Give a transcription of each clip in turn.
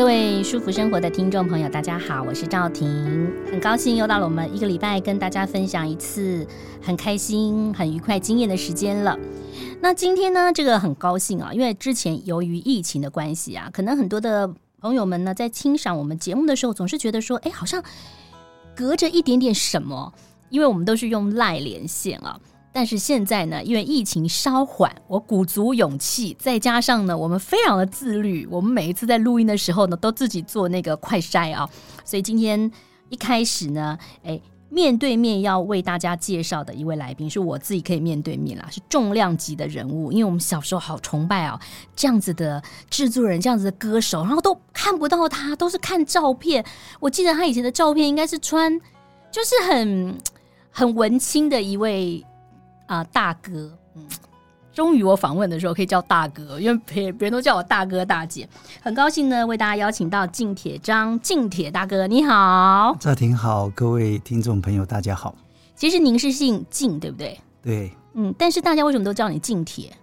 各位舒服生活的听众朋友，大家好，我是赵婷，很高兴又到了我们一个礼拜跟大家分享一次很开心、很愉快、惊艳的时间了。那今天呢，这个很高兴啊，因为之前由于疫情的关系啊，可能很多的朋友们呢在欣赏我们节目的时候，总是觉得说，哎，好像隔着一点点什么，因为我们都是用 LINE 连线啊。但是现在呢，因为疫情稍缓，我鼓足勇气，再加上呢，我们非常的自律，我们每一次在录音的时候呢，都自己做那个快筛啊。所以今天一开始呢，哎，面对面要为大家介绍的一位来宾，是我自己可以面对面啦，是重量级的人物，因为我们小时候好崇拜啊，这样子的制作人，这样子的歌手，然后都看不到他，都是看照片。我记得他以前的照片应该是穿，就是很很文青的一位。啊、呃，大哥，嗯，终于我访问的时候可以叫大哥，因为别别人都叫我大哥大姐，很高兴呢，为大家邀请到敬铁张敬铁大哥，你好，这挺好，各位听众朋友，大家好。其实您是姓敬，对不对？对，嗯，但是大家为什么都叫你敬铁？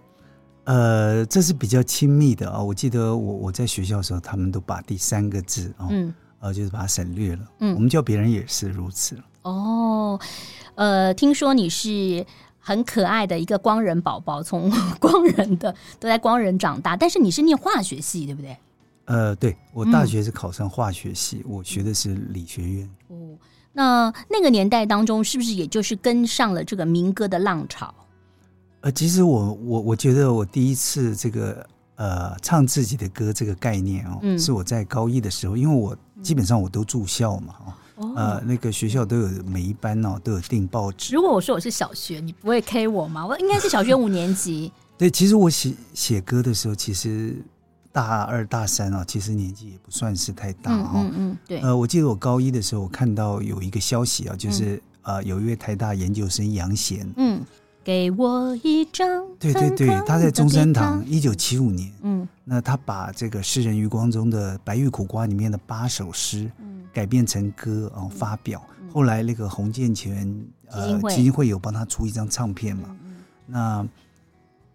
呃，这是比较亲密的啊。我记得我我在学校的时候，他们都把第三个字啊，嗯，呃，就是把它省略了。嗯，我们叫别人也是如此。哦，呃，听说你是。很可爱的一个光人宝宝，从 光人的都在光人长大。但是你是念化学系，对不对？呃，对，我大学是考上化学系，嗯、我学的是理学院。哦，那那个年代当中，是不是也就是跟上了这个民歌的浪潮？呃，其实我我我觉得我第一次这个呃唱自己的歌这个概念哦，嗯、是我在高一的时候，因为我基本上我都住校嘛，呃，那个学校都有每一班哦，都有订报纸。如果我说我是小学，你不会 K 我吗？我应该是小学五年级。对，其实我写写歌的时候，其实大二大三啊，其实年纪也不算是太大哈、嗯。嗯嗯，对。呃，我记得我高一的时候，我看到有一个消息啊，就是、嗯、呃，有一位台大研究生杨贤。嗯。给我一张。对对对，他在中山堂，一九七五年。嗯。那他把这个诗人余光中的《白玉苦瓜》里面的八首诗。改编成歌哦，发表。后来那个洪建全呃基金会有帮他出一张唱片嘛？那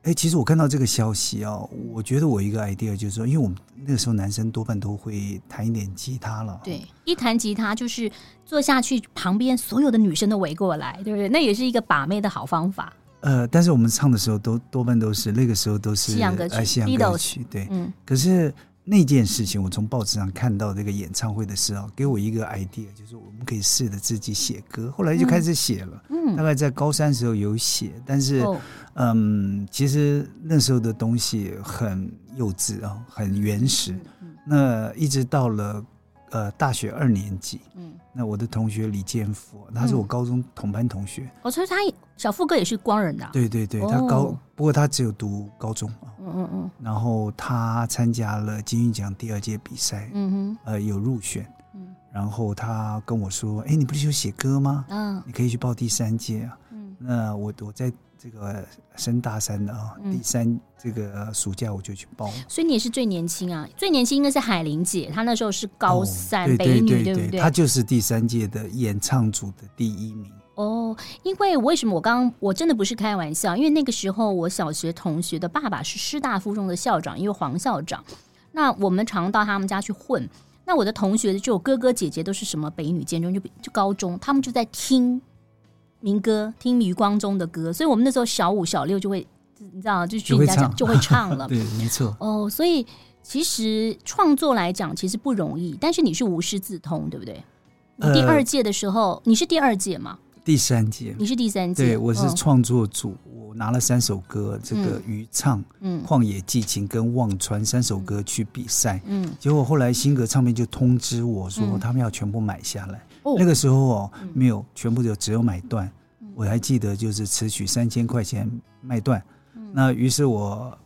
哎，其实我看到这个消息哦，我觉得我一个 idea 就是说，因为我们那个时候男生多半都会弹一点吉他了。对，一弹吉他就是坐下去，旁边所有的女生都围过来，对不对？那也是一个把妹的好方法。呃，但是我们唱的时候都多半都是那个时候都是西洋歌曲，西洋歌曲。对，嗯，可是。那件事情，我从报纸上看到这个演唱会的时候，给我一个 idea，就是我们可以试着自己写歌。后来就开始写了，嗯，大概在高三时候有写，但是，哦、嗯，其实那时候的东西很幼稚啊，很原始。那一直到了呃大学二年级，嗯，那我的同学李建福，他是我高中同班同学。我说他小富哥也是光人的、啊，对对对，他高、哦、不过他只有读高中。嗯嗯嗯，然后他参加了金韵奖第二届比赛，嗯哼，呃，有入选，嗯，然后他跟我说：“哎，你不是有写歌吗？嗯，你可以去报第三届啊。”嗯，那我我在这个升大三的啊，第三这个暑假我就去报。所以你也是最年轻啊，最年轻应该是海玲姐，她那时候是高三北女，对不对？她就是第三届的演唱组的第一名。哦，因为为什么我刚刚我真的不是开玩笑，因为那个时候我小学同学的爸爸是师大附中的校长，因为黄校长，那我们常到他们家去混。那我的同学就哥哥姐姐都是什么北女、建中，就就高中，他们就在听民歌，听余光中的歌，所以我们那时候小五、小六就会，你知道，就去人家讲就会唱了。对，没错。哦，所以其实创作来讲其实不容易，但是你是无师自通，对不对？你第二届的时候，呃、你是第二届吗？第三届，你是第三届，对，我是创作组，哦、我拿了三首歌，这个渔唱、嗯，旷野寄情跟忘川三首歌去比赛，嗯，结果后来新格唱片就通知我说，他们要全部买下来，嗯、那个时候哦，没有，全部就只有买断，嗯、我还记得就是词曲三千块钱卖断，嗯、那于是我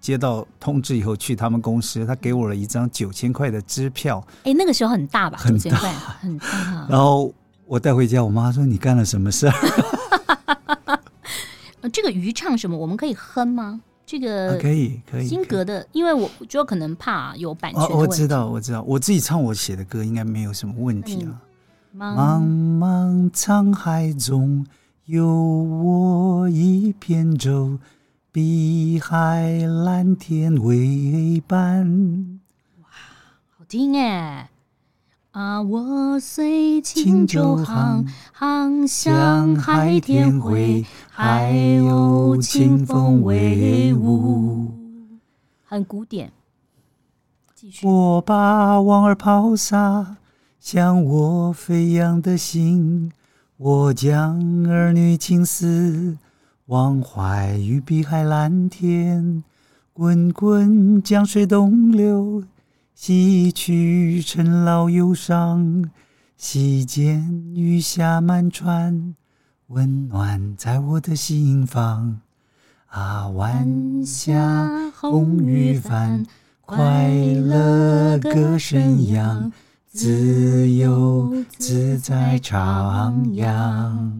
接到通知以后去他们公司，他给我了一张九千块的支票，哎，那个时候很大吧？很大，很大，然后。我带回家，我妈说：“你干了什么事儿？” 呃，这个鱼唱什么，我们可以哼吗？这个、啊、可以可以。新格的，因为我觉得可能怕有版权的问题。哦，我知道我知道，我自己唱我写的歌应该没有什么问题啊。茫茫沧海中有我一片舟，碧海蓝天为伴。哇，好听哎！啊，我随轻舟航，航向海天回，还有清风为伍。很古典。继续。我把往儿抛洒。向我飞扬的心，我将儿女情思忘怀于碧海蓝天。滚滚江水东流，洗去尘劳忧伤。溪间雨下满船，温暖在我的心房。啊，晚霞红雨帆，快乐歌声扬。自由自在徜徉。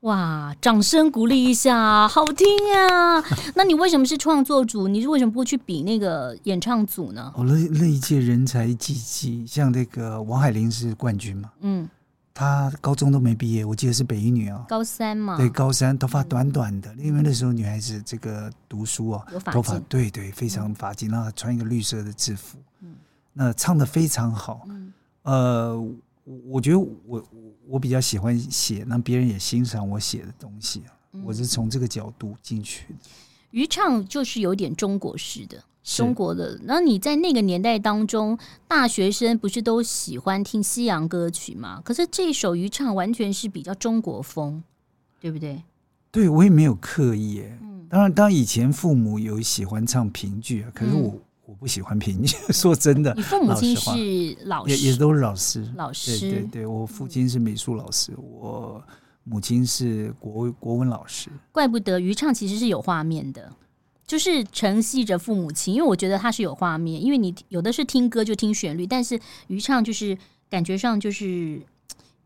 哇！掌声鼓励一下，好听啊！那你为什么是创作组？你是为什么不去比那个演唱组呢？哦，那那一届人才济济，像那个王海玲是冠军嘛？嗯，她高中都没毕业，我记得是北一女啊，高三嘛？对，高三，头发短短的，嗯、因为那时候女孩子这个读书啊，头发对对，非常发髻，然后穿一个绿色的制服。嗯那唱的非常好，嗯、呃，我觉得我我比较喜欢写，让别人也欣赏我写的东西我是从这个角度进去的。渔唱就是有点中国式的，中国的。然后你在那个年代当中，大学生不是都喜欢听西洋歌曲吗？可是这首渔唱完全是比较中国风，对不对？对，我也没有刻意。嗯、当然，当然以前父母有喜欢唱评剧啊，可是我。嗯我不喜欢评剧，说真的。你父母亲是老师，也也都是老师。老师，对对对，我父亲是美术老师，我母亲是国国文老师。怪不得余畅其实是有画面的，就是承袭着父母亲，因为我觉得他是有画面。因为你有的是听歌就听旋律，但是余唱就是感觉上就是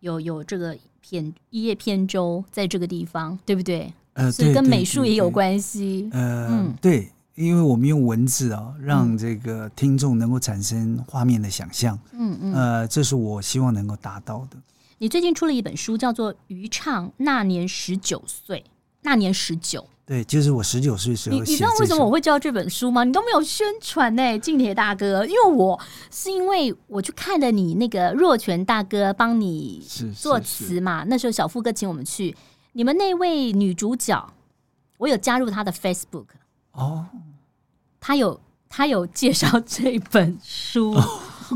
有有这个片一叶扁舟在这个地方，对不对？呃，所以跟美术也有关系。呃，嗯，对。因为我们用文字啊，让这个听众能够产生画面的想象，嗯嗯，呃，这是我希望能够达到的。你最近出了一本书，叫做《余唱那年十九岁》，那年十九，对，就是我十九岁时候。你你知道为什么我会知道这本书吗？你都没有宣传呢，劲铁大哥，因为我是因为我去看了你那个若泉大哥帮你作词嘛，那时候小富哥请我们去，你们那位女主角，我有加入他的 Facebook 哦。他有他有介绍这本书，oh.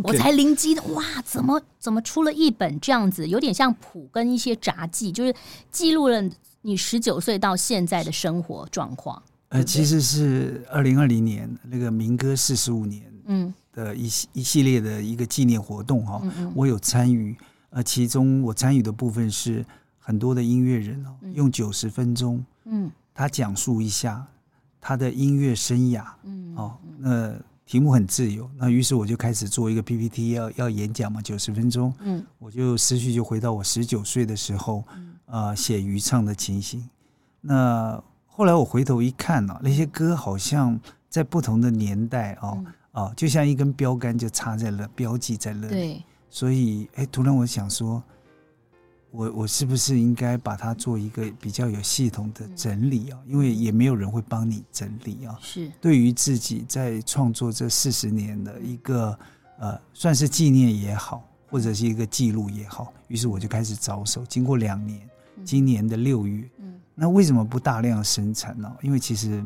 我才灵机的哇！怎么怎么出了一本这样子，有点像谱跟一些杂记，就是记录了你十九岁到现在的生活状况。呃，其实是二零二零年那个民歌四十五年，嗯，的一系一系列的一个纪念活动哈，嗯、我有参与。呃，其中我参与的部分是很多的音乐人哦，用九十分钟，嗯，他讲述一下。他的音乐生涯，嗯，哦，那题目很自由，那于是我就开始做一个 PPT，要要演讲嘛，九十分钟，嗯，我就思绪就回到我十九岁的时候，啊、呃，写渔唱的情形。那后来我回头一看呢、啊，那些歌好像在不同的年代哦，嗯、哦，就像一根标杆就插在了标记在那里，对，所以哎，突然我想说。我我是不是应该把它做一个比较有系统的整理啊？因为也没有人会帮你整理啊。是对于自己在创作这四十年的一个呃，算是纪念也好，或者是一个记录也好。于是我就开始着手。经过两年，今年的六月，嗯，那为什么不大量生产呢？因为其实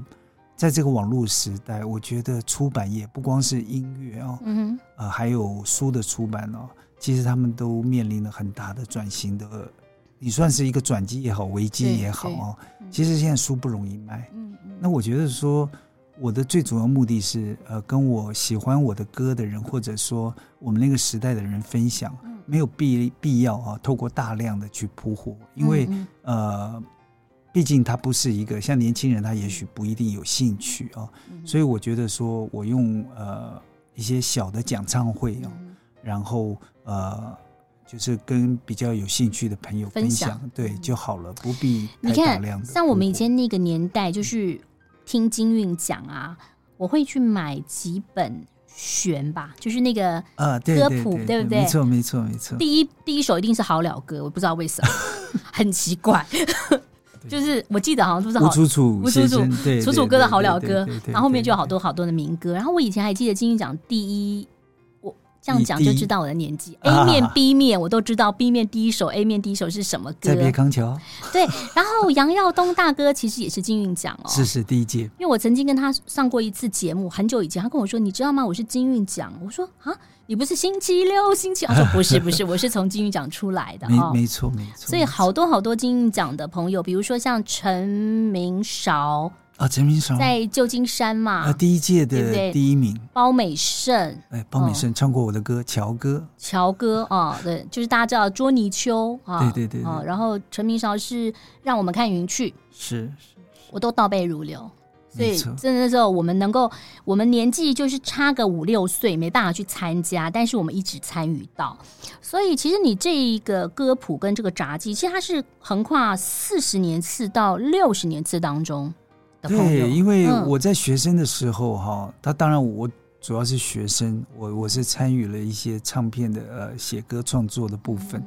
在这个网络时代，我觉得出版业不光是音乐啊，嗯，呃，还有书的出版哦。其实他们都面临了很大的转型的，你算是一个转机也好，危机也好啊。其实现在书不容易卖。嗯嗯。那我觉得说，我的最主要目的是，呃，跟我喜欢我的歌的人，或者说我们那个时代的人分享，没有必必要啊，透过大量的去铺货，因为呃，毕竟他不是一个像年轻人，他也许不一定有兴趣啊。所以我觉得说我用呃一些小的讲唱会啊。然后呃，就是跟比较有兴趣的朋友分享，分享对就好了，不必太大量的。你看，像我们以前那个年代，就是听金韵讲啊，我会去买几本选吧，就是那个啊歌谱，对不对？没错，没错，没错。第一第一首一定是好了歌，我不知道为什么，很奇怪。就是我记得好像都是吴楚楚，吴楚楚，楚楚歌的好了歌，然后后面就有好多好多的民歌。然后我以前还记得金韵奖第一。这样讲就知道我的年纪。A 面、B 面我都知道，B 面第一首，A 面第一首是什么歌？再别康桥。对，然后杨耀东大哥其实也是金韵奖哦，是是第一届。因为我曾经跟他上过一次节目，很久以前，他跟我说：“你知道吗？我是金韵奖。”我说：“啊，你不是星期六、星期二？”他说：“不是，不是，我是从金韵奖出来的。”没没错没错。所以好多好多金韵奖的朋友，比如说像陈明韶。啊，陈明韶在旧金山嘛，啊，第一届的第一名，包美胜，哎，包美胜唱过我的歌《乔歌》，乔歌啊，对，就是大家知道捉泥鳅啊，对对对，啊，然后陈明韶是让我们看云去，是是，我都倒背如流，所以真的那时候我们能够，我们年纪就是差个五六岁，没办法去参加，但是我们一直参与到，所以其实你这一个歌谱跟这个杂技，其实它是横跨四十年次到六十年次当中。对，因为我在学生的时候哈，他当然我主要是学生，我我是参与了一些唱片的呃写歌创作的部分。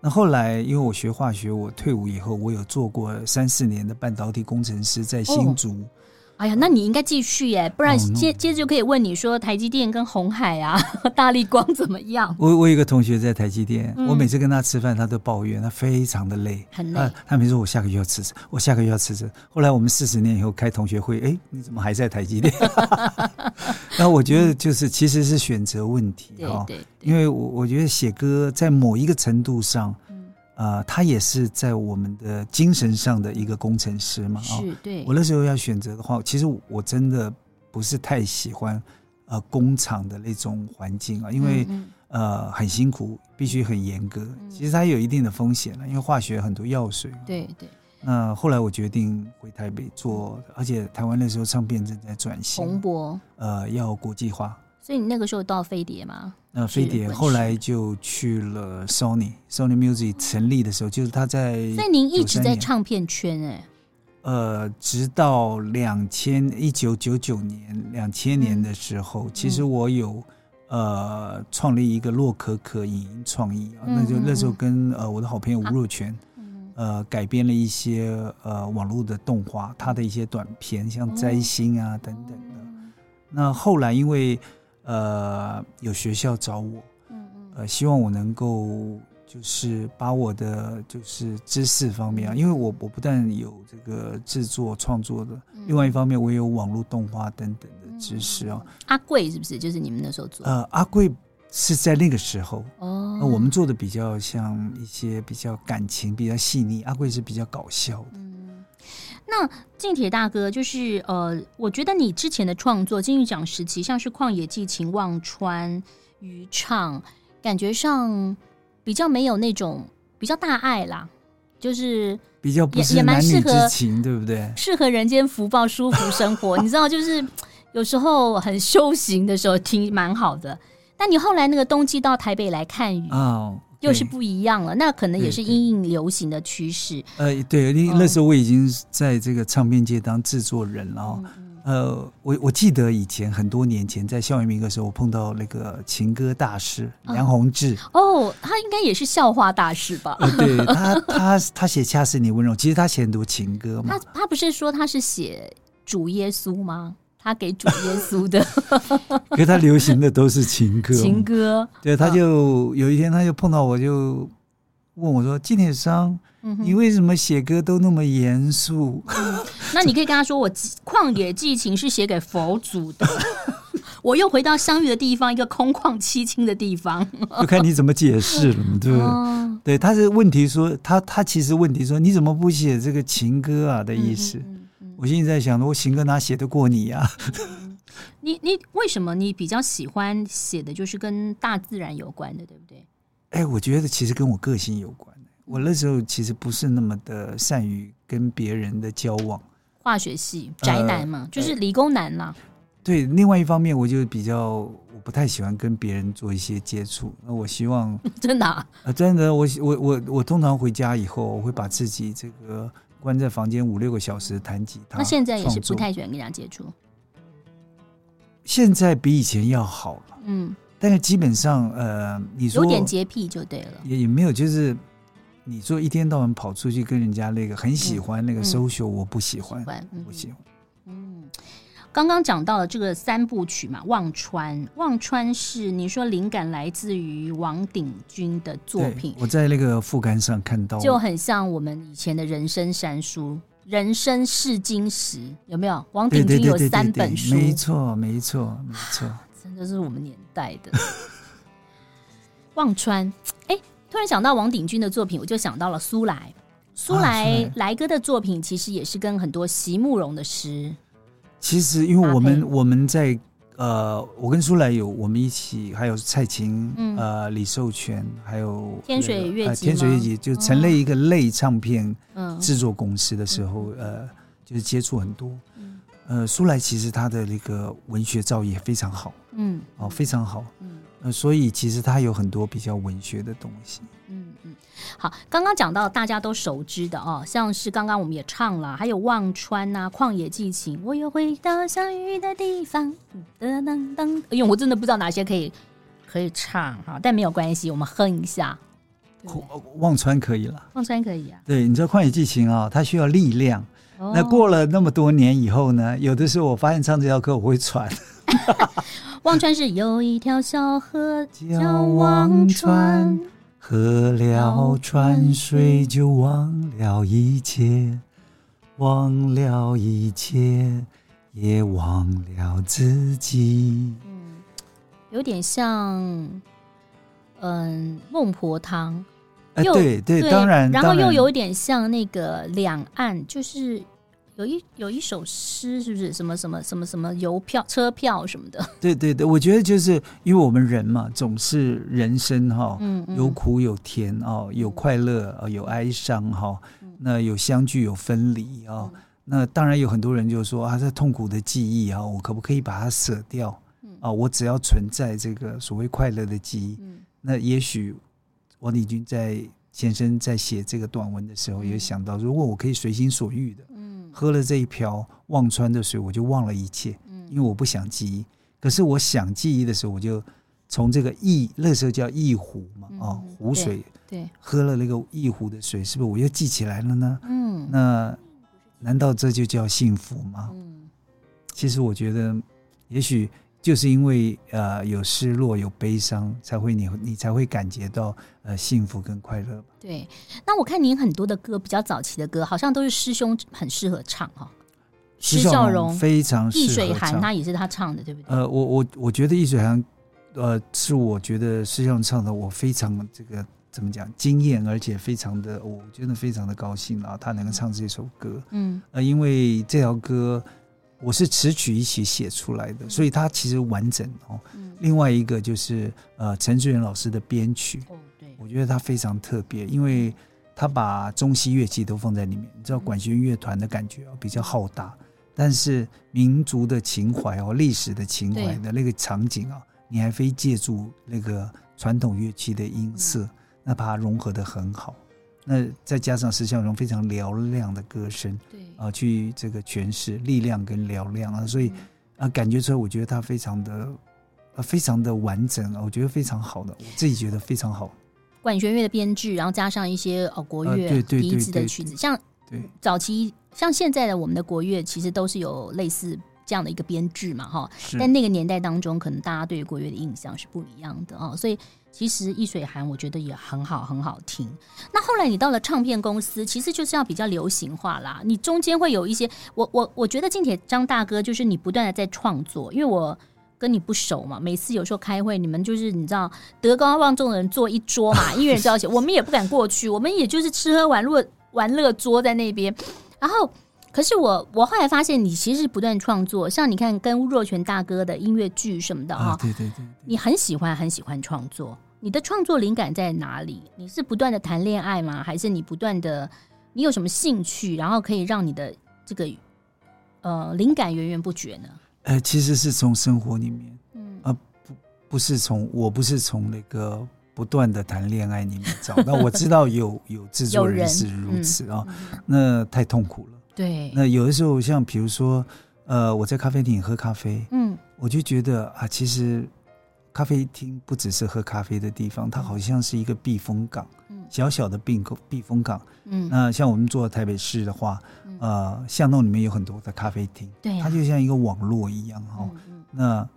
那后来因为我学化学，我退伍以后，我有做过三四年的半导体工程师，在新竹。哎呀，那你应该继续耶，不然接接着就可以问你说台积电跟红海啊、大力光怎么样？我我有一个同学在台积电，嗯、我每次跟他吃饭，他都抱怨他非常的累，很累。他每次说我下个月要辞职，我下个月要辞职。后来我们四十年以后开同学会，哎，你怎么还在台积电？然后我觉得就是其实是选择问题哈，因为我我觉得写歌在某一个程度上。呃，他也是在我们的精神上的一个工程师嘛。是，对。我那时候要选择的话，其实我真的不是太喜欢呃工厂的那种环境啊，因为嗯嗯呃很辛苦，必须很严格。其实它有一定的风险了，因为化学很多药水。对对。那后来我决定回台北做，而且台湾那时候唱片正在转型，蓬勃，呃，要国际化。所以你那个时候到飞碟吗？那飞碟后来就去了 Sony，Sony Music 成立的时候，就是他在。所以您一直在唱片圈哎、欸。呃，直到两千一九九九年两千年的时候，嗯、其实我有呃创立一个洛可可影音创意啊，嗯、那就那时候跟呃我的好朋友吴若权，呃改编了一些呃网络的动画，他的一些短片，像摘星啊等等那后来因为呃，有学校找我，嗯嗯，呃，希望我能够就是把我的就是知识方面啊，因为我我不但有这个制作创作的，嗯、另外一方面我也有网络动画等等的知识啊。阿贵是不是就是你们那时候做？呃，阿贵是在那个时候哦、呃，我们做的比较像一些比较感情比较细腻，阿贵是比较搞笑的。嗯那近铁大哥就是呃，我觉得你之前的创作金玉奖时期，像是《旷野寄情》、《忘川》、《渔唱》，感觉上比较没有那种比较大爱啦，就是比较不是男女之情，对不对？适合人间福报、舒服生活。你知道，就是有时候很修行的时候听蛮好的，但你后来那个冬季到台北来看雨哦。又是不一样了，那可能也是因应流行的趋势。呃，对，那时候我已经在这个唱片界当制作人了。呃，我我记得以前很多年前在校园民歌的时候，我碰到那个情歌大师梁鸿志。哦，他应该也是笑话大师吧？对他，他他写《恰似你温柔》，其实他写很多情歌嘛。他他不是说他是写主耶稣吗？他给主耶稣的，可是他流行的都是情歌。情歌，对，他就有一天他就碰到我，就问我说：“金铁商，你为什么写歌都那么严肃？”那你可以跟他说：“我《旷野寄情》是写给佛祖的。”我又回到相遇的地方，一个空旷凄清的地方，就看你怎么解释了，对不对？对，他是问题说，他他其实问题说，你怎么不写这个情歌啊的意思？我现在在想，我行歌哪写得过你呀？你你为什么你比较喜欢写的就是跟大自然有关的，对不对？哎，我觉得其实跟我个性有关。我那时候其实不是那么的善于跟别人的交往。化学系宅男嘛，呃、就是理工男啦。对，另外一方面，我就比较我不太喜欢跟别人做一些接触。那我希望 真的啊，啊，真的，我我我我通常回家以后，我会把自己这个关在房间五六个小时弹吉他。那现在也是不太喜欢跟人家接触。现在比以前要好了，嗯，但是基本上，呃，你说有点洁癖就对了，也也没有，就是你说一天到晚跑出去跟人家那个很喜欢那个 social，我不喜欢，不喜欢，嗯。刚刚讲到了这个三部曲嘛，《忘川》，《忘川》是你说灵感来自于王鼎钧的作品。我在那个副刊上看到，就很像我们以前的人生三书。人生是金石有没有？王鼎钧有三本书，没错，没错，没错，真的是我们年代的。忘川，哎，突然想到王鼎钧的作品，我就想到了苏来。苏来来哥的作品，其实也是跟很多席慕容的诗。其实，因为我们我们在。呃，我跟苏来有我们一起，还有蔡琴，嗯、呃，李寿全，还有天水乐集、呃，天水乐集就成立一个类唱片制作公司的时候，嗯、呃，就是接触很多。嗯、呃，苏来其实他的那个文学造诣非常好，嗯，哦，非常好，嗯，呃，所以其实他有很多比较文学的东西。好，刚刚讲到大家都熟知的哦，像是刚刚我们也唱了，还有《忘川》呐，《旷野寄情》，我又回到相遇的地方。噔噔噔，哎呦，我真的不知道哪些可以可以唱哈，但没有关系，我们哼一下。忘川可以了，忘川可以啊。对，你知道《旷野寄情》啊，它需要力量。哦、那过了那么多年以后呢，有的时候我发现唱这条歌我会喘。忘川是有一条小河 叫忘川。喝了川水就忘了一切，忘了一切，也忘了自己。嗯，有点像，嗯，孟婆汤。哎，对对，对，当然，然后又有点像那个两岸，就是。有一有一首诗，是不是什么什么什么什么邮票、车票什么的？对对对，我觉得就是因为我们人嘛，总是人生哈，嗯，有苦有甜哦，有快乐有哀伤哈，那有相聚有分离啊，那当然有很多人就说啊，这痛苦的记忆啊，我可不可以把它舍掉？啊，我只要存在这个所谓快乐的记忆。那也许王立军在先生在写这个短文的时候，也想到，如果我可以随心所欲的。喝了这一瓢忘川的水，我就忘了一切，因为我不想记忆。可是我想记忆的时候，我就从这个忆，那时候叫忆湖嘛，啊，湖水，对，喝了那个忆湖的水，是不是我又记起来了呢？嗯，那难道这就叫幸福吗？嗯，其实我觉得，也许。就是因为呃有失落有悲伤，才会你你才会感觉到呃幸福跟快乐。对，那我看您很多的歌，比较早期的歌，好像都是师兄很适合唱哈。施孝荣非常易水寒他也是他唱的，对不对？呃，我我我觉得易水寒，呃，是我觉得施孝荣唱的，我非常这个怎么讲惊艳，而且非常的，我真的非常的高兴啊，他能够唱这首歌。嗯，呃，因为这条歌。我是词曲一起写出来的，所以它其实完整哦。另外一个就是呃陈志远老师的编曲，我觉得他非常特别，因为他把中西乐器都放在里面。你知道管弦乐团的感觉比较浩大，但是民族的情怀哦，历史的情怀的那个场景啊，你还非借助那个传统乐器的音色，那把它融合的很好。那再加上施孝荣非常嘹亮的歌声，对啊，去这个诠释力量跟嘹亮啊，所以啊，感觉出来，我觉得他非常的啊，非常的完整啊，我觉得非常好的，我自己觉得非常好。管弦乐的编制，然后加上一些呃国乐笛子的曲子，像对早期像现在的我们的国乐，其实都是有类似这样的一个编制嘛，哈。但那个年代当中，可能大家对于国乐的印象是不一样的啊，所以。其实易水寒我觉得也很好，很好听。那后来你到了唱片公司，其实就是要比较流行化啦。你中间会有一些，我我我觉得进铁张大哥就是你不断的在创作，因为我跟你不熟嘛。每次有时候开会，你们就是你知道德高望重的人坐一桌嘛，音乐人交情，我们也不敢过去，我们也就是吃喝玩乐玩乐桌在那边。然后，可是我我后来发现，你其实是不断创作，像你看跟若权大哥的音乐剧什么的哈，对对对，你很喜欢很喜欢创作。你的创作灵感在哪里？你是不断的谈恋爱吗？还是你不断的，你有什么兴趣，然后可以让你的这个呃灵感源源不绝呢？呃，其实是从生活里面，嗯，呃，不，不是从，我不是从那个不断的谈恋爱里面找。那我知道有有制作人是如此啊，嗯、那太痛苦了。对，那有的时候像比如说，呃，我在咖啡厅喝咖啡，嗯，我就觉得啊，其实咖啡厅不只是喝咖啡的地方，它好像是一个避风港，嗯，小小的避风避风港，嗯，那像我们做台北市的话，呃，巷弄里面有很多的咖啡厅，对，它就像一个网络一样哈。那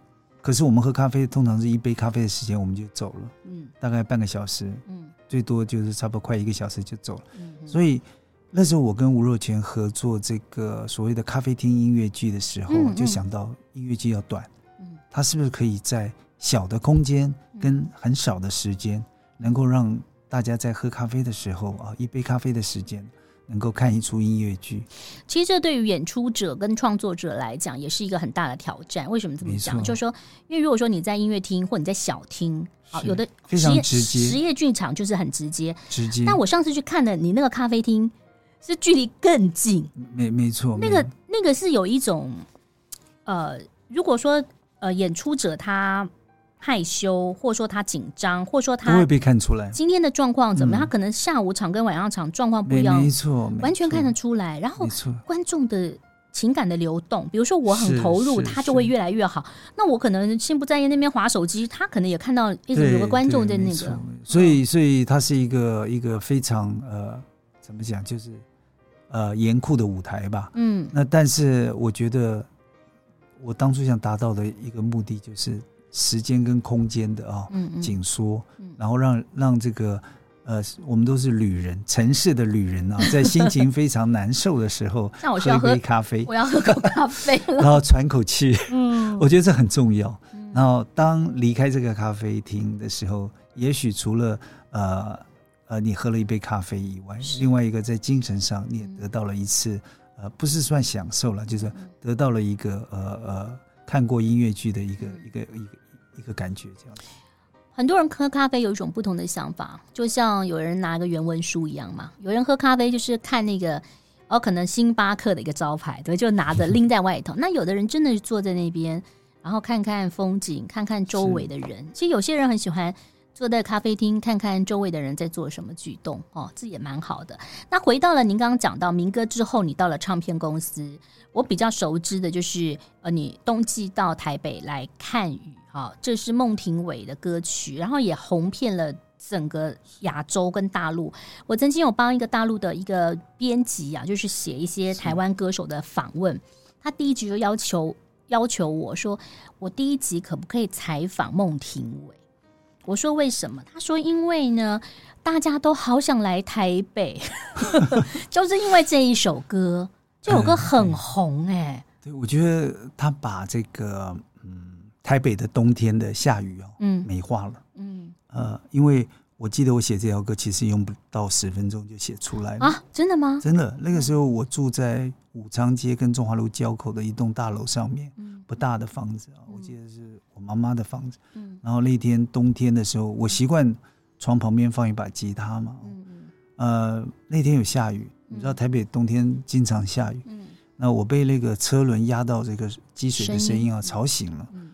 可是我们喝咖啡，通常是一杯咖啡的时间我们就走了，嗯，大概半个小时，嗯，最多就是差不多快一个小时就走了，嗯，所以。那时候我跟吴若权合作这个所谓的咖啡厅音乐剧的时候，嗯嗯、就想到音乐剧要短，嗯，它是不是可以在小的空间跟很少的时间，能够让大家在喝咖啡的时候啊，一杯咖啡的时间，能够看一出音乐剧？其实这对于演出者跟创作者来讲，也是一个很大的挑战。为什么这么讲？就是说，因为如果说你在音乐厅或你在小厅，啊，有的非常直接，实验剧场就是很直接，直接。但我上次去看的你那个咖啡厅。是距离更近，没没错。那个那个是有一种，呃，如果说呃演出者他害羞，或者说他紧张，或者说他不会被看出来。今天的状况怎么样？嗯、他可能下午场跟晚上场状况不一样，没错，完全看得出来。然后观众的情感的流动，比如说我很投入，他就会越来越好。那我可能心不在焉那边划手机，他可能也看到一直有个观众在那个。所以，所以他是一个一个非常呃，怎么讲，就是。呃，严酷的舞台吧。嗯，那但是我觉得，我当初想达到的一个目的就是时间跟空间的啊，嗯，紧缩，然后让让这个呃，我们都是旅人，城市的旅人啊，在心情非常难受的时候，像我需要喝喝一杯咖啡，我要喝口咖啡，然后喘口气。嗯，我觉得这很重要。然后当离开这个咖啡厅的时候，也许除了呃。呃，你喝了一杯咖啡以外，另外一个在精神上你也得到了一次，嗯、呃，不是算享受了，就是得到了一个呃呃看过音乐剧的一个一个一个一个感觉，这样。很多人喝咖啡有一种不同的想法，就像有人拿个原文书一样嘛。有人喝咖啡就是看那个哦，可能星巴克的一个招牌，对，就拿着拎在外头。那有的人真的是坐在那边，然后看看风景，看看周围的人。其实有些人很喜欢。坐在咖啡厅看看周围的人在做什么举动哦，这也蛮好的。那回到了您刚刚讲到民歌之后，你到了唱片公司，我比较熟知的就是呃，你冬季到台北来看雨哈，这是孟庭苇的歌曲，然后也红遍了整个亚洲跟大陆。我曾经有帮一个大陆的一个编辑啊，就是写一些台湾歌手的访问，他第一集就要求要求我说，我第一集可不可以采访孟庭苇？我说为什么？他说因为呢，大家都好想来台北，就是因为这一首歌，这首歌很红哎、欸。对，我觉得他把这个嗯台北的冬天的下雨哦，嗯，美化了，嗯呃，因为我记得我写这条歌其实用不到十分钟就写出来了。啊，真的吗？真的，那个时候我住在武昌街跟中华路交口的一栋大楼上面，不大的房子啊，我记得是。我妈妈的房子，嗯，然后那天冬天的时候，我习惯床旁边放一把吉他嘛，呃，那天有下雨，你知道台北冬天经常下雨，嗯，那我被那个车轮压到这个积水的声音啊吵醒了，嗯，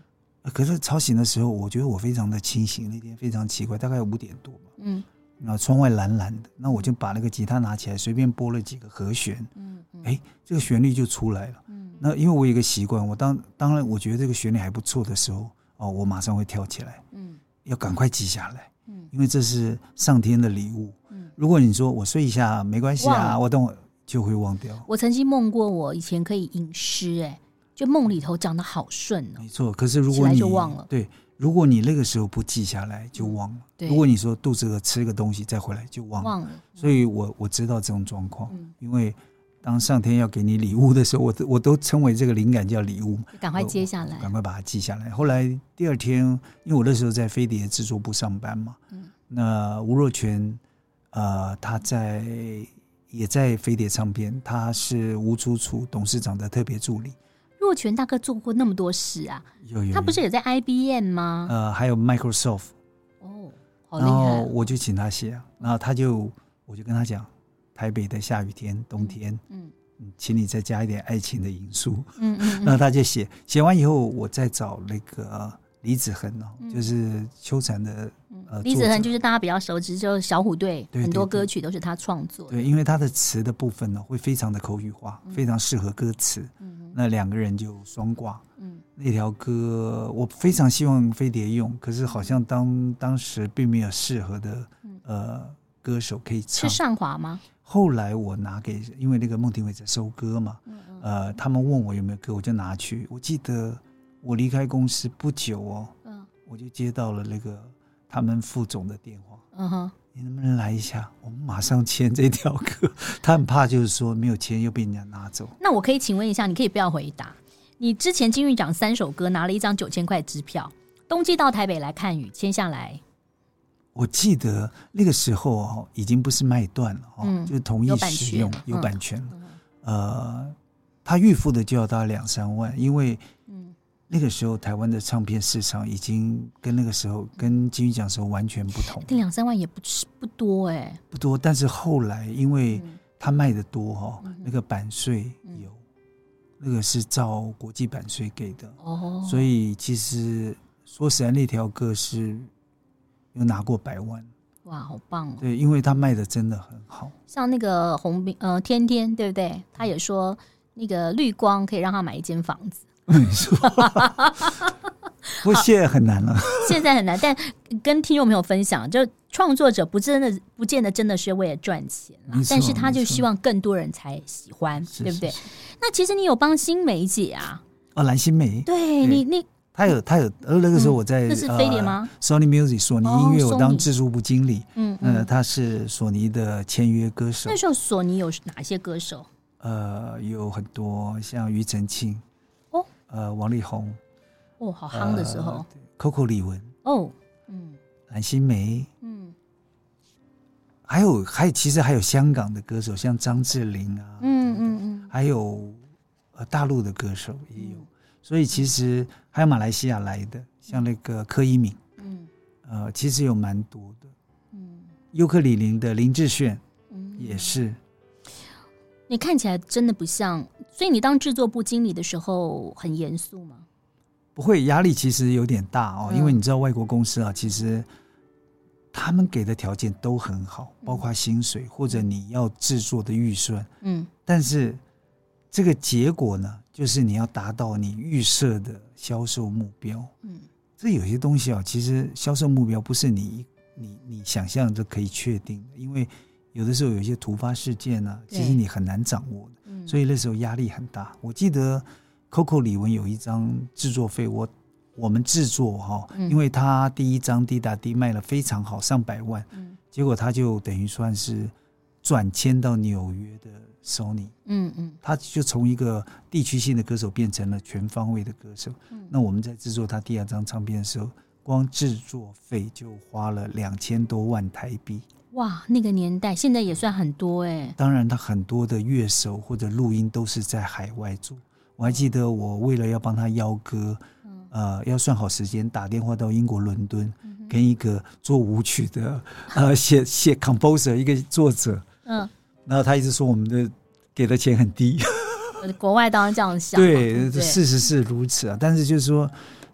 可是吵醒的时候，我觉得我非常的清醒，那天非常奇怪，大概五点多吧，嗯，那窗外蓝蓝的，那我就把那个吉他拿起来，随便拨了几个和弦，嗯，哎，这个旋律就出来了。嗯那因为我有一个习惯，我当当然我觉得这个旋律还不错的时候，哦，我马上会跳起来，嗯，要赶快记下来，嗯，因为这是上天的礼物，嗯，如果你说我睡一下没关系啊，我等会就会忘掉。我曾经梦过我以前可以吟诗，哎，就梦里头讲得好顺哦，没错。可是如果你就忘了，对，如果你那个时候不记下来就忘了，对。如果你说肚子饿吃个东西再回来就忘了，忘了。所以我我知道这种状况，因为。当上天要给你礼物的时候，我我都称为这个灵感叫礼物，赶快接下来，赶快把它记下来。后来第二天，因为我那时候在飞碟制作部上班嘛，嗯，那吴若权，呃，他在也在飞碟唱片，他是吴楚楚董事长的特别助理。若泉大哥做过那么多事啊，有有，有，他不是也在 IBM 吗？呃，还有 Microsoft。哦，好厉害。然后我就请他写，然后他就我就跟他讲。台北的下雨天，冬天，嗯，请你再加一点爱情的因素。嗯嗯，然后他就写，写完以后，我再找那个李子恒哦，就是秋蝉的。李子恒就是大家比较熟知，就是小虎队很多歌曲都是他创作。对，因为他的词的部分呢，会非常的口语化，非常适合歌词。嗯，那两个人就双挂。嗯，那条歌我非常希望飞碟用，可是好像当当时并没有适合的呃歌手可以唱。是上华吗？后来我拿给，因为那个孟庭苇在收歌嘛，呃，他们问我有没有歌，我就拿去。我记得我离开公司不久哦，嗯，我就接到了那个。他们副总的电话，嗯哼，你能不能来一下？我们马上签这条歌。他很怕，就是说没有签又被人家拿走。那我可以请问一下，你可以不要回答。你之前金韵奖三首歌拿了一张九千块支票，冬季到台北来看雨，签下来。我记得那个时候哦，已经不是卖断了哦，嗯、就是同意使用有版权了。嗯、呃，他预付的就要到两三万，因为。那个时候，台湾的唱片市场已经跟那个时候跟金曲奖时候完全不同。那两三万也不是不多哎、欸，不多。但是后来，因为他卖的多哈，嗯、那个版税有，嗯、那个是照国际版税给的哦。所以其实说实在，那条歌是有拿过百万。哇，好棒哦！对，因为他卖的真的很好。像那个红兵呃，天天对不对？他也说那个绿光可以让他买一间房子。没错，不过现在很难了。现在很难，但跟听众朋友分享，就创作者不真的不见得真的是为了赚钱，但是他就希望更多人才喜欢，对不对？那其实你有帮新梅姐啊？哦，蓝心梅，对你，你他有他有，呃，那个时候我在那是飞碟吗？Sony Music，索尼音乐，我当制作部经理。嗯嗯，他是索尼的签约歌手。那时候索尼有哪些歌手？呃，有很多，像庾澄庆。呃，王力宏，哦，好夯的时候，Coco 李玟，哦，嗯，蓝心湄，嗯，还有还有，其实还有香港的歌手，像张智霖啊，嗯嗯嗯，还有呃大陆的歌手也有，所以其实还有马来西亚来的，像那个柯以敏，嗯，呃，其实有蛮多的，嗯，尤克里林的林志炫，嗯，也是。你看起来真的不像，所以你当制作部经理的时候很严肃吗？不会，压力其实有点大哦，因为你知道外国公司啊，其实他们给的条件都很好，包括薪水或者你要制作的预算，嗯，但是这个结果呢，就是你要达到你预设的销售目标，嗯，这有些东西啊，其实销售目标不是你你你想象就可以确定的，因为。有的时候有一些突发事件呢、啊，其实你很难掌握的，对所以那时候压力很大。嗯、我记得 Coco 李玟有一张制作费，我我们制作哈，嗯、因为他第一张《滴答滴》卖了非常好，上百万，嗯、结果他就等于算是转签到纽约的 Sony，嗯嗯，他就从一个地区性的歌手变成了全方位的歌手。嗯、那我们在制作他第二张唱片的时候，光制作费就花了两千多万台币。哇，那个年代现在也算很多哎。当然，他很多的乐手或者录音都是在海外做。我还记得，我为了要帮他邀歌，嗯、呃，要算好时间，打电话到英国伦敦，嗯、跟一个做舞曲的呃 写写 composer 一个作者，嗯，然后他一直说我们的给的钱很低。国外当然这样想，对事实是如此啊。但是就是说，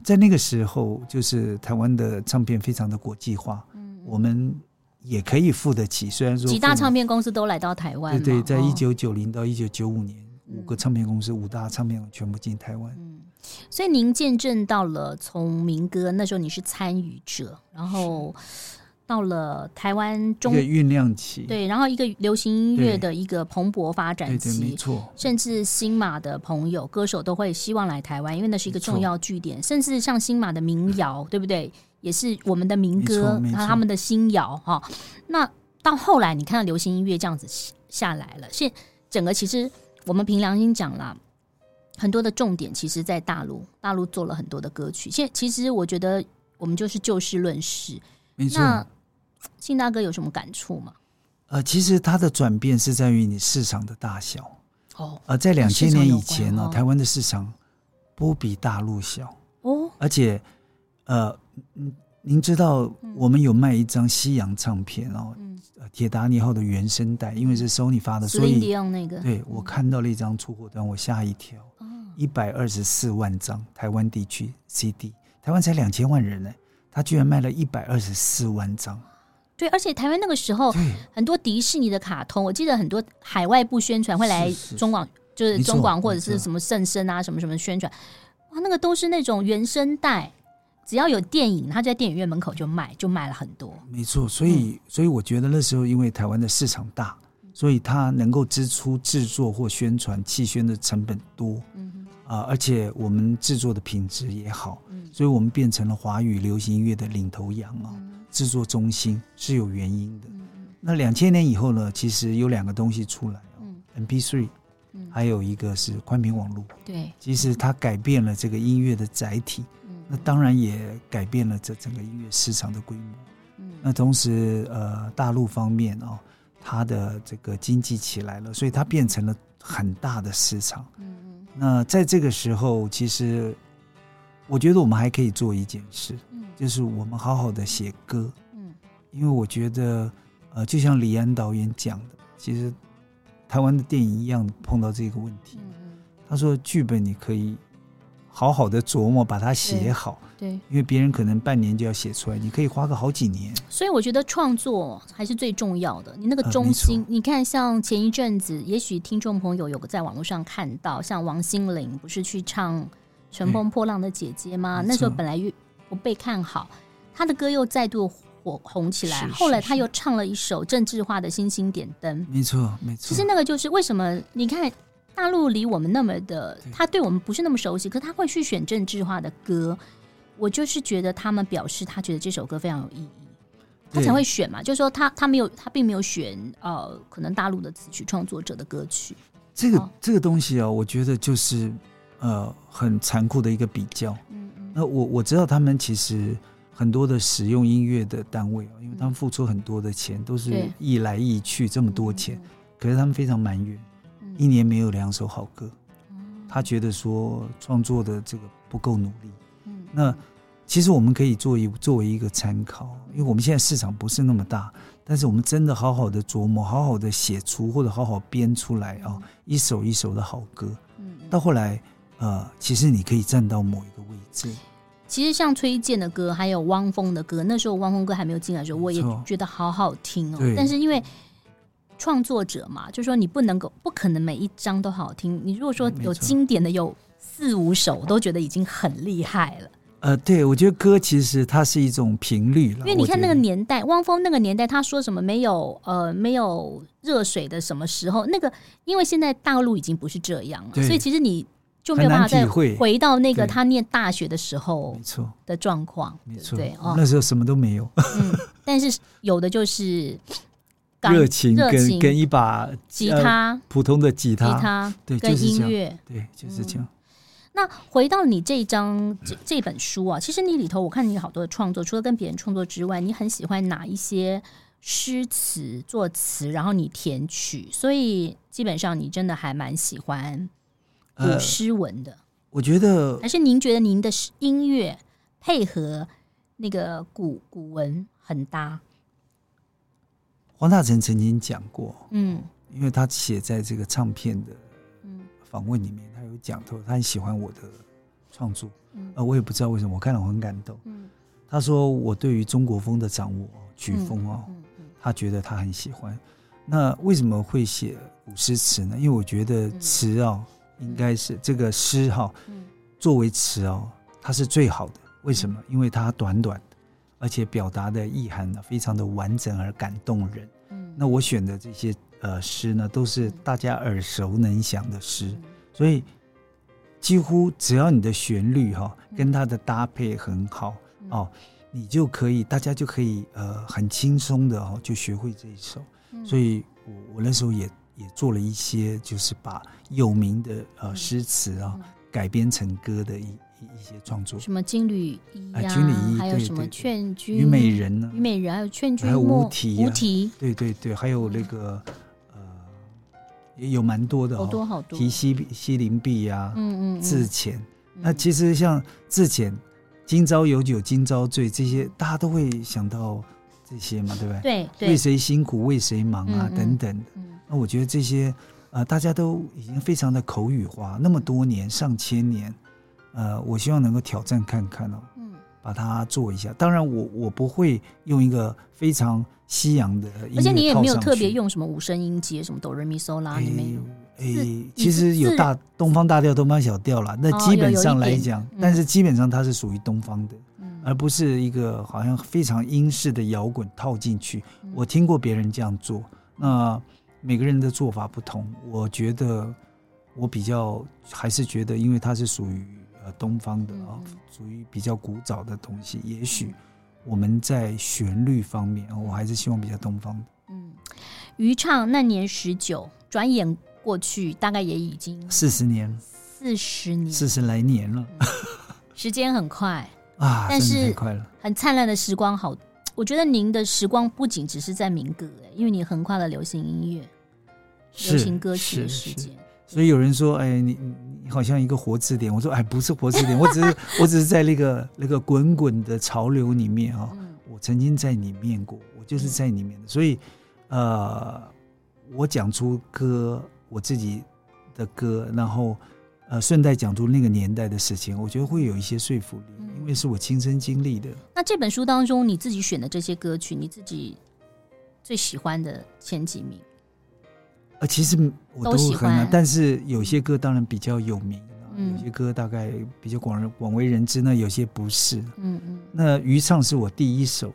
在那个时候，就是台湾的唱片非常的国际化，嗯，我们。也可以付得起，虽然说几大唱片公司都来到台湾，对对，在一九九零到一九九五年，哦、五个唱片公司，五大唱片全部进台湾。嗯，所以您见证到了从民歌那时候你是参与者，然后到了台湾中酝酿期，对，然后一个流行音乐的一个蓬勃发展期，对对没错。甚至新马的朋友歌手都会希望来台湾，因为那是一个重要据点，甚至像新马的民谣，对不对？也是我们的民歌，还有他们的新谣哈。那到后来，你看到流行音乐这样子下来了，现整个其实我们凭良心讲啦，很多的重点其实在大陆，大陆做了很多的歌曲。现其实我觉得我们就是就事论事。没错。那信大哥有什么感触吗？呃，其实它的转变是在于你市场的大小。哦。呃，在两千年以前呢，台湾的市场不比大陆小。哦。而且。呃，嗯您知道我们有卖一张西洋唱片哦，嗯，铁达尼号的原声带，因为是 Sony 发的，所以那个，对我看到了一张出货单，我吓一跳，一百二十四万张台湾地区 CD，台湾才两千万人呢，他居然卖了一百二十四万张。对，而且台湾那个时候很多迪士尼的卡通，我记得很多海外部宣传会来中广，就是中广或者是什么圣声啊，什么什么宣传，哇，那个都是那种原声带。只要有电影，他就在电影院门口就卖，就卖了很多。没错，所以、嗯、所以我觉得那时候，因为台湾的市场大，所以它能够支出制作或宣传气宣的成本多。嗯哼啊，而且我们制作的品质也好，嗯，所以我们变成了华语流行音乐的领头羊啊，制、嗯、作中心是有原因的。那两千年以后呢，其实有两个东西出来，嗯，MP3，嗯，还有一个是宽频网络。对，其实它改变了这个音乐的载体。那当然也改变了这整个音乐市场的规模。嗯，那同时，呃，大陆方面哦，它的这个经济起来了，所以它变成了很大的市场。嗯嗯。那在这个时候，其实我觉得我们还可以做一件事，嗯，就是我们好好的写歌。嗯，因为我觉得，呃，就像李安导演讲的，其实台湾的电影一样碰到这个问题。嗯嗯。他说，剧本你可以。好好的琢磨，把它写好。对，对，因为别人可能半年就要写出来，你可以花个好几年。所以我觉得创作还是最重要的。你那个中心，呃、你看，像前一阵子，也许听众朋友有个在网络上看到，像王心凌不是去唱《乘风破浪的姐姐》吗？那时候本来又不被看好，她的歌又再度火红起来。后来他又唱了一首政治化的《星星点灯》。没错，没错。其实那个就是为什么？你看。大陆离我们那么的，他对我们不是那么熟悉，可他会去选政治化的歌。我就是觉得他们表示他觉得这首歌非常有意义，他才会选嘛。就是说他他没有他并没有选呃，可能大陆的词曲创作者的歌曲。这个、哦、这个东西啊，我觉得就是呃很残酷的一个比较。嗯嗯。那我我知道他们其实很多的使用音乐的单位，因为他们付出很多的钱，都是一来一去这么多钱，可是他们非常埋怨。一年没有两首好歌，他觉得说创作的这个不够努力。嗯，那其实我们可以做一作为一个参考，因为我们现在市场不是那么大，但是我们真的好好的琢磨，好好的写出或者好好编出来啊，一首一首的好歌。嗯，到后来呃，其实你可以站到某一个位置。其实像崔健的歌，还有汪峰的歌，那时候汪峰歌还没有进来的时候，我也觉得好好听哦。但是因为创作者嘛，就是说你不能够，不可能每一张都好听。你如果说有经典的有四五首，我都觉得已经很厉害了。呃，对，我觉得歌其实它是一种频率了。因为你看那个年代，汪峰那个年代，他说什么没有呃没有热水的什么时候？那个因为现在大陆已经不是这样了，所以其实你就没有办法再回到那个他念大学的时候没错的状况，没错，对哦，那时候什么都没有。嗯，但是有的就是。热情跟跟一把吉他、呃，普通的吉他，吉他对，跟音乐，对，就是这样。嗯、那回到你这张这这本书啊，其实你里头我看你有好多的创作，除了跟别人创作之外，你很喜欢哪一些诗词作词，然后你填曲，所以基本上你真的还蛮喜欢古诗文的。呃、我觉得还是您觉得您的音乐配合那个古古文很搭。黄大成曾经讲过，嗯，因为他写在这个唱片的访问里面，他有讲到他很喜欢我的创作，嗯，呃，我也不知道为什么，我看了我很感动，嗯，他说我对于中国风的掌握，曲风哦，他觉得他很喜欢。那为什么会写古诗词呢？因为我觉得词哦，应该是这个诗哈，作为词哦，它是最好的。为什么？因为它短短。而且表达的意涵呢，非常的完整而感动人。嗯，那我选的这些呃诗呢，都是大家耳熟能详的诗，所以几乎只要你的旋律哈跟它的搭配很好哦，你就可以，大家就可以呃很轻松的哦就学会这一首。所以我我那时候也也做了一些，就是把有名的呃诗词啊改编成歌的一。一些创作，什么金缕衣啊，金缕衣，还有什么劝君、虞美人呢？虞美人还有劝君，还有无题，无题，对对对，还有那个呃，也有蛮多的，好多好多，题西西林壁呀，嗯嗯，自遣。那其实像自遣，今朝有酒今朝醉，这些大家都会想到这些嘛，对不对？对，为谁辛苦为谁忙啊，等等。那我觉得这些呃，大家都已经非常的口语化，那么多年上千年，呃，我希望能够挑战看看哦，嗯，把它做一下。当然我，我我不会用一个非常西洋的音乐，而且你也没有特别用什么五声音阶，什么哆来咪嗦啦，你没有。诶、欸，其实有大东方大调、东方小调啦。那基本上来讲，哦嗯、但是基本上它是属于东方的，嗯、而不是一个好像非常英式的摇滚套进去。嗯、我听过别人这样做，那每个人的做法不同。我觉得我比较还是觉得，因为它是属于呃东方的啊，属于比较古早的东西。也许我们在旋律方面，我还是希望比较东方的。嗯，余唱那年十九，转眼。过去大概也已经四十年，四十年，四十来年了，时间很快 啊！但是太快了，很灿烂的时光好。我觉得您的时光不仅只是在民歌，哎，因为你横跨了流行音乐、流行歌曲的时间。所以有人说：“哎，你你好像一个活字典。”我说：“哎，不是活字典，我只是我只是在那个那个滚滚的潮流里面啊，我曾经在里面过，我就是在里面的。所以，呃，我讲出歌。”我自己的歌，然后呃，顺带讲出那个年代的事情，我觉得会有一些说服力，因为是我亲身经历的。那这本书当中，你自己选的这些歌曲，你自己最喜欢的前几名？呃，其实我都很喜欢，但是有些歌当然比较有名，嗯，有些歌大概比较广人广为人知，那有些不是。嗯嗯。那渔唱是我第一首，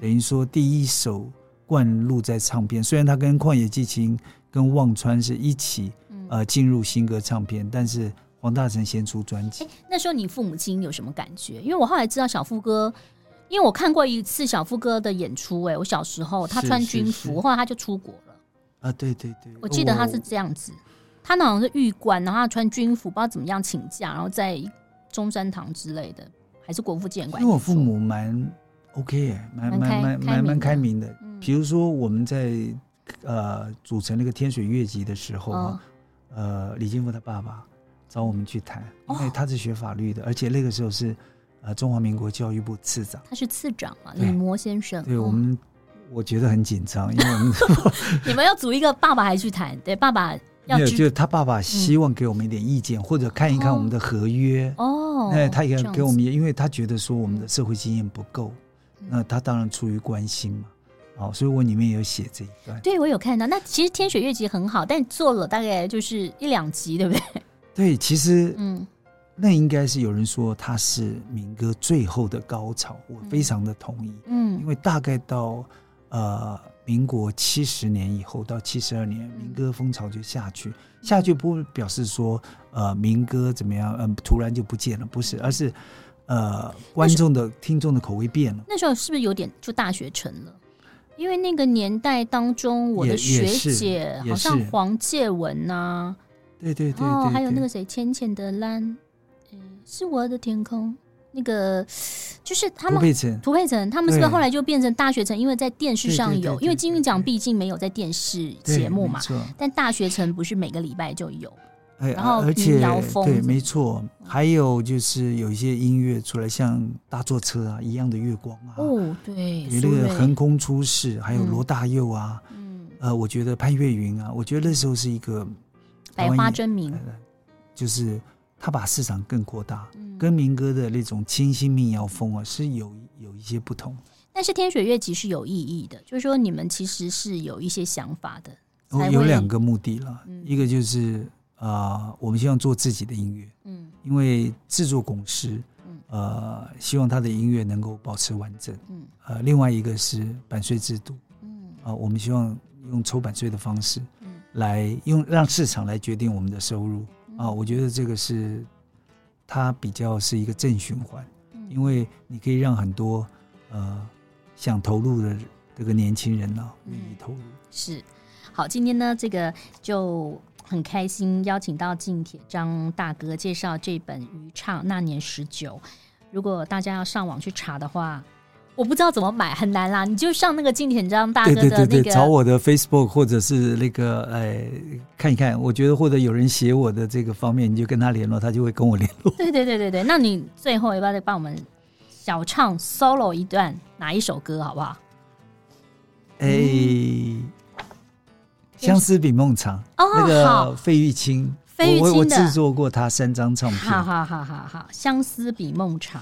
等于说第一首灌录在唱片，虽然它跟旷野激情。跟忘川是一起，呃，进入新歌唱片，但是黄大成先出专辑。那时候你父母亲有什么感觉？因为我后来知道小富哥，因为我看过一次小富哥的演出，哎，我小时候他穿军服，是是是后来他就出国了。啊，对对对，我记得他是这样子，哦、他好像是预官，然后他穿军服，不知道怎么样请假，然后在中山堂之类的，还是国父纪念馆。因为我父母蛮 OK，蛮蛮蛮蛮蛮开明的。比如说我们在。呃，组成那个天水乐集的时候啊，哦、呃，李金福他爸爸找我们去谈，因为他是学法律的，哦、而且那个时候是呃中华民国教育部次长，他是次长嘛，李摩先生。对，我们我觉得很紧张，因为我们 你们要组一个爸爸还去谈，对，爸爸要没有，就是他爸爸希望给我们一点意见，嗯、或者看一看我们的合约哦，那他也给我们，因为他觉得说我们的社会经验不够，嗯、那他当然出于关心嘛。哦，所以我里面有写这一段。对，我有看到。那其实《天水月集》很好，但做了大概就是一两集，对不对？对，其实，嗯，那应该是有人说它是民歌最后的高潮，我非常的同意。嗯，因为大概到呃民国七十年以后，到七十二年，民歌风潮就下去，下去不表示说呃民歌怎么样，嗯、呃，突然就不见了，不是，而是呃观众的听众的口味变了。那时候是不是有点就大学城了？因为那个年代当中，我的学姐好像黄介文呐，对对对，哦，还有那个谁，浅浅的蓝，是我的天空，那个就是他们，涂佩岑，涂佩岑，他们是不是后来就变成大学城？因为在电视上有，因为金韵奖毕竟没有在电视节目嘛，但大学城不是每个礼拜就有。然后而且对，没错，还有就是有一些音乐出来，像大坐车啊，一样的月光啊，哦，对，有那个横空出世，还有罗大佑啊，嗯，呃，我觉得潘越云啊，我觉得那时候是一个百花争鸣，就是他把市场更扩大，跟民歌的那种清新民谣风啊是有有一些不同。但是天水乐集是有意义的，就是说你们其实是有一些想法的，有两个目的了，一个就是。啊、呃，我们希望做自己的音乐，嗯，因为制作公司，嗯，呃，希望他的音乐能够保持完整，嗯，呃，另外一个是版税制度，嗯，啊、呃，我们希望用抽版税的方式，嗯，来用让市场来决定我们的收入，啊、呃，我觉得这个是它比较是一个正循环，嗯，因为你可以让很多呃想投入的这个年轻人呢、啊、愿意投入，是，好，今天呢这个就。很开心邀请到进铁张大哥介绍这本《渔唱那年十九》。如果大家要上网去查的话，我不知道怎么买，很难啦。你就上那个金田章大哥的那个，对对对，找我的 Facebook 或者是那个哎看一看。我觉得或者有人写我的这个方面，你就跟他联络，他就会跟我联络。对对对对对，那你最后要不要再帮我们小唱 solo 一段哪一首歌好不好？哎、欸，相思比梦长。哦，那个费玉清，费玉清我我制作过他三张唱片。好好好好好，相思比梦长。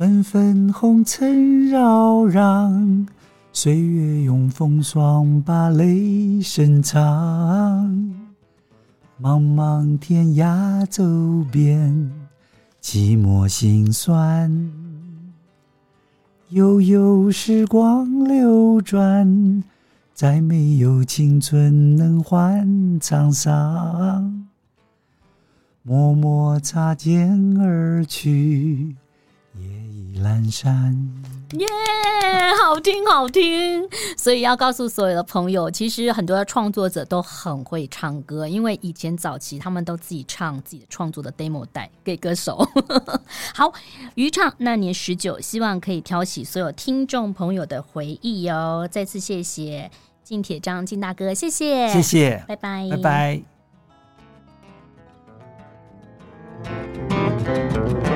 纷纷红尘扰攘，岁月用风霜把泪深藏。茫茫天涯走遍，寂寞心酸。悠悠时光流转，再没有青春能换沧桑。默默擦肩而去，阑珊，耶，好听，好听。所以要告诉所有的朋友，其实很多的创作者都很会唱歌，因为以前早期他们都自己唱自己创作的 demo 带 给歌手。好，余唱那年十九，希望可以挑起所有听众朋友的回忆哦。再次谢谢金铁章金大哥，谢谢，谢谢，拜拜，拜拜。